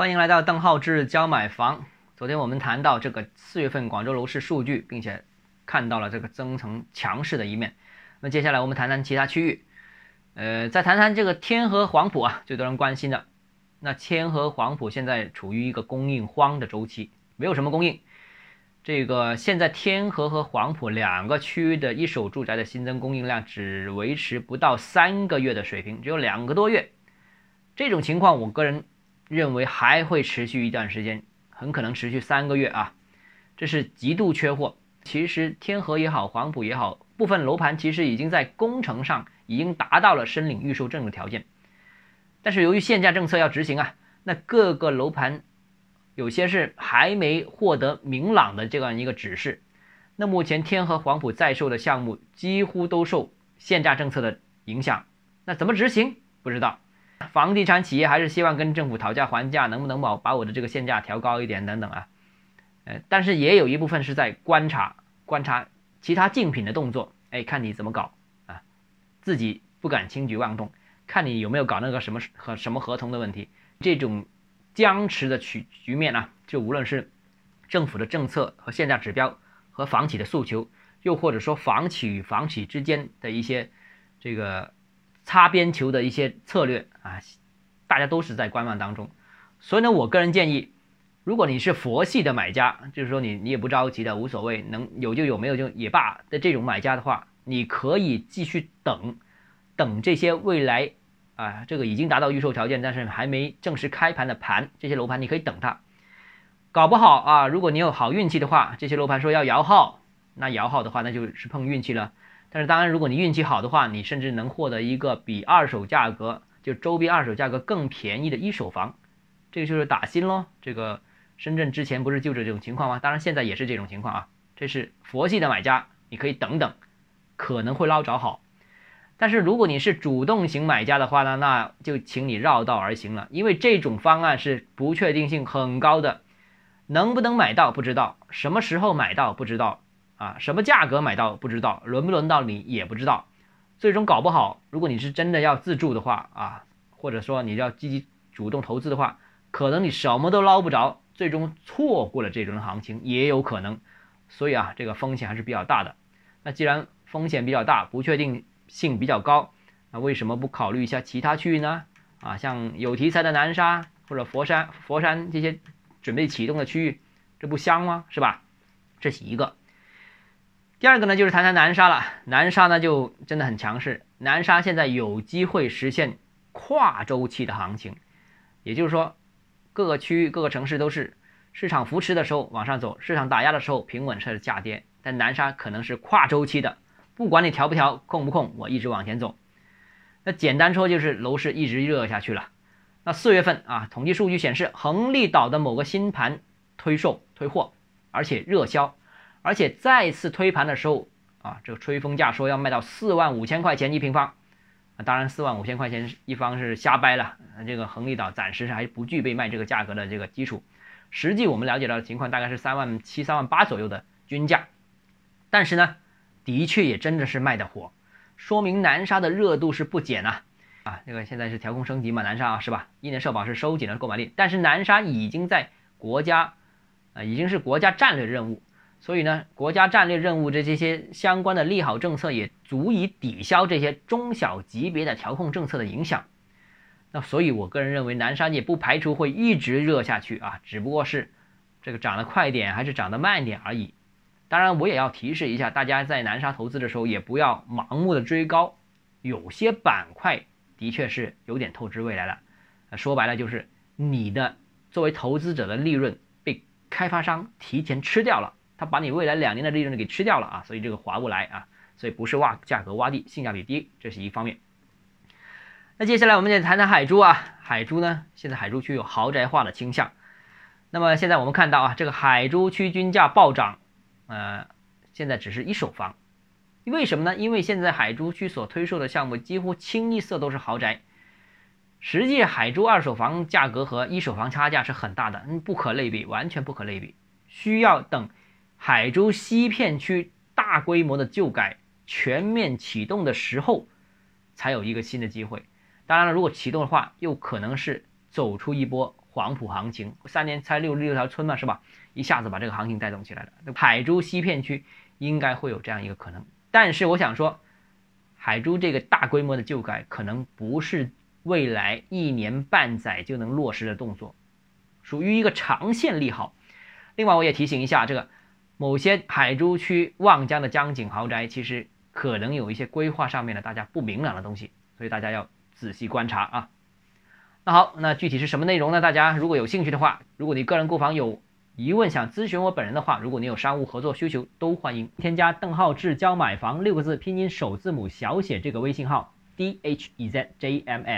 欢迎来到邓浩志教买房。昨天我们谈到这个四月份广州楼市数据，并且看到了这个增城强势的一面。那接下来我们谈谈其他区域。呃，再谈谈这个天河黄埔啊，最多人关心的。那天河黄埔现在处于一个供应荒的周期，没有什么供应。这个现在天河和黄埔两个区域的一手住宅的新增供应量只维持不到三个月的水平，只有两个多月。这种情况，我个人。认为还会持续一段时间，很可能持续三个月啊，这是极度缺货。其实天河也好，黄埔也好，部分楼盘其实已经在工程上已经达到了申领预售证的条件，但是由于限价政策要执行啊，那各个楼盘有些是还没获得明朗的这样一个指示。那目前天河、黄埔在售的项目几乎都受限价政策的影响，那怎么执行？不知道。房地产企业还是希望跟政府讨价还价，能不能把把我的这个限价调高一点等等啊？呃，但是也有一部分是在观察观察其他竞品的动作，哎，看你怎么搞啊？自己不敢轻举妄动，看你有没有搞那个什么和什么合同的问题。这种僵持的局局面啊，就无论是政府的政策和限价指标和房企的诉求，又或者说房企与房企之间的一些这个。擦边球的一些策略啊，大家都是在观望当中，所以呢，我个人建议，如果你是佛系的买家，就是说你你也不着急的，无所谓，能有就有，没有就也罢的这种买家的话，你可以继续等，等这些未来啊，这个已经达到预售条件，但是还没正式开盘的盘，这些楼盘你可以等它，搞不好啊，如果你有好运气的话，这些楼盘说要摇号，那摇号的话，那就是碰运气了。但是当然，如果你运气好的话，你甚至能获得一个比二手价格就周边二手价格更便宜的一手房，这个就是打新喽。这个深圳之前不是就是这种情况吗？当然现在也是这种情况啊。这是佛系的买家，你可以等等，可能会捞着好。但是如果你是主动型买家的话呢，那就请你绕道而行了，因为这种方案是不确定性很高的，能不能买到不知道，什么时候买到不知道。啊，什么价格买到不知道，轮不轮到你也不知道，最终搞不好，如果你是真的要自住的话啊，或者说你要积极主动投资的话，可能你什么都捞不着，最终错过了这轮行情也有可能，所以啊，这个风险还是比较大的。那既然风险比较大，不确定性比较高，那为什么不考虑一下其他区域呢？啊，像有题材的南沙或者佛山、佛山这些准备启动的区域，这不香吗？是吧？这是一个。第二个呢，就是谈谈南沙了。南沙呢，就真的很强势。南沙现在有机会实现跨周期的行情，也就是说，各个区域、各个城市都是市场扶持的时候往上走，市场打压的时候平稳式的下跌。但南沙可能是跨周期的，不管你调不调、控不控，我一直往前走。那简单说就是楼市一直热下去了。那四月份啊，统计数据显示，恒利岛的某个新盘推售推货，而且热销。而且再次推盘的时候啊，这个吹风价说要卖到四万五千块钱一平方，啊，当然四万五千块钱一方是瞎掰了，这个恒利岛暂时是还不具备卖这个价格的这个基础，实际我们了解到的情况大概是三万七、三万八左右的均价，但是呢，的确也真的是卖的火，说明南沙的热度是不减啊，啊，这个现在是调控升级嘛，南沙啊是吧？一年社保是收紧了购买力，但是南沙已经在国家，啊，已经是国家战略任务。所以呢，国家战略任务的这些相关的利好政策也足以抵消这些中小级别的调控政策的影响。那所以，我个人认为南沙也不排除会一直热下去啊，只不过是这个涨得快点还是涨得慢点而已。当然，我也要提示一下大家，在南沙投资的时候也不要盲目的追高，有些板块的确是有点透支未来了。说白了就是你的作为投资者的利润被开发商提前吃掉了。他把你未来两年的利润给吃掉了啊，所以这个划不来啊，所以不是挖价格洼地，性价比低，这是一方面。那接下来我们再谈谈海珠啊，海珠呢，现在海珠区有豪宅化的倾向。那么现在我们看到啊，这个海珠区均价暴涨，呃，现在只是一手房，为什么呢？因为现在海珠区所推售的项目几乎清一色都是豪宅，实际海珠二手房价格和一手房差价是很大的，嗯，不可类比，完全不可类比，需要等。海珠西片区大规模的旧改全面启动的时候，才有一个新的机会。当然了，如果启动的话，又可能是走出一波黄埔行情，三年才六六条村嘛，是吧？一下子把这个行情带动起来了。海珠西片区应该会有这样一个可能，但是我想说，海珠这个大规模的旧改可能不是未来一年半载就能落实的动作，属于一个长线利好。另外，我也提醒一下，这个某些海珠区望江的江景豪宅，其实可能有一些规划上面的大家不明朗的东西，所以大家要仔细观察啊。那好，那具体是什么内容呢？大家如果有兴趣的话，如果你个人购房有疑问想咨询我本人的话，如果你有商务合作需求，都欢迎添加邓浩志教买房六个字拼音首字母小写这个微信号 d h e z j m f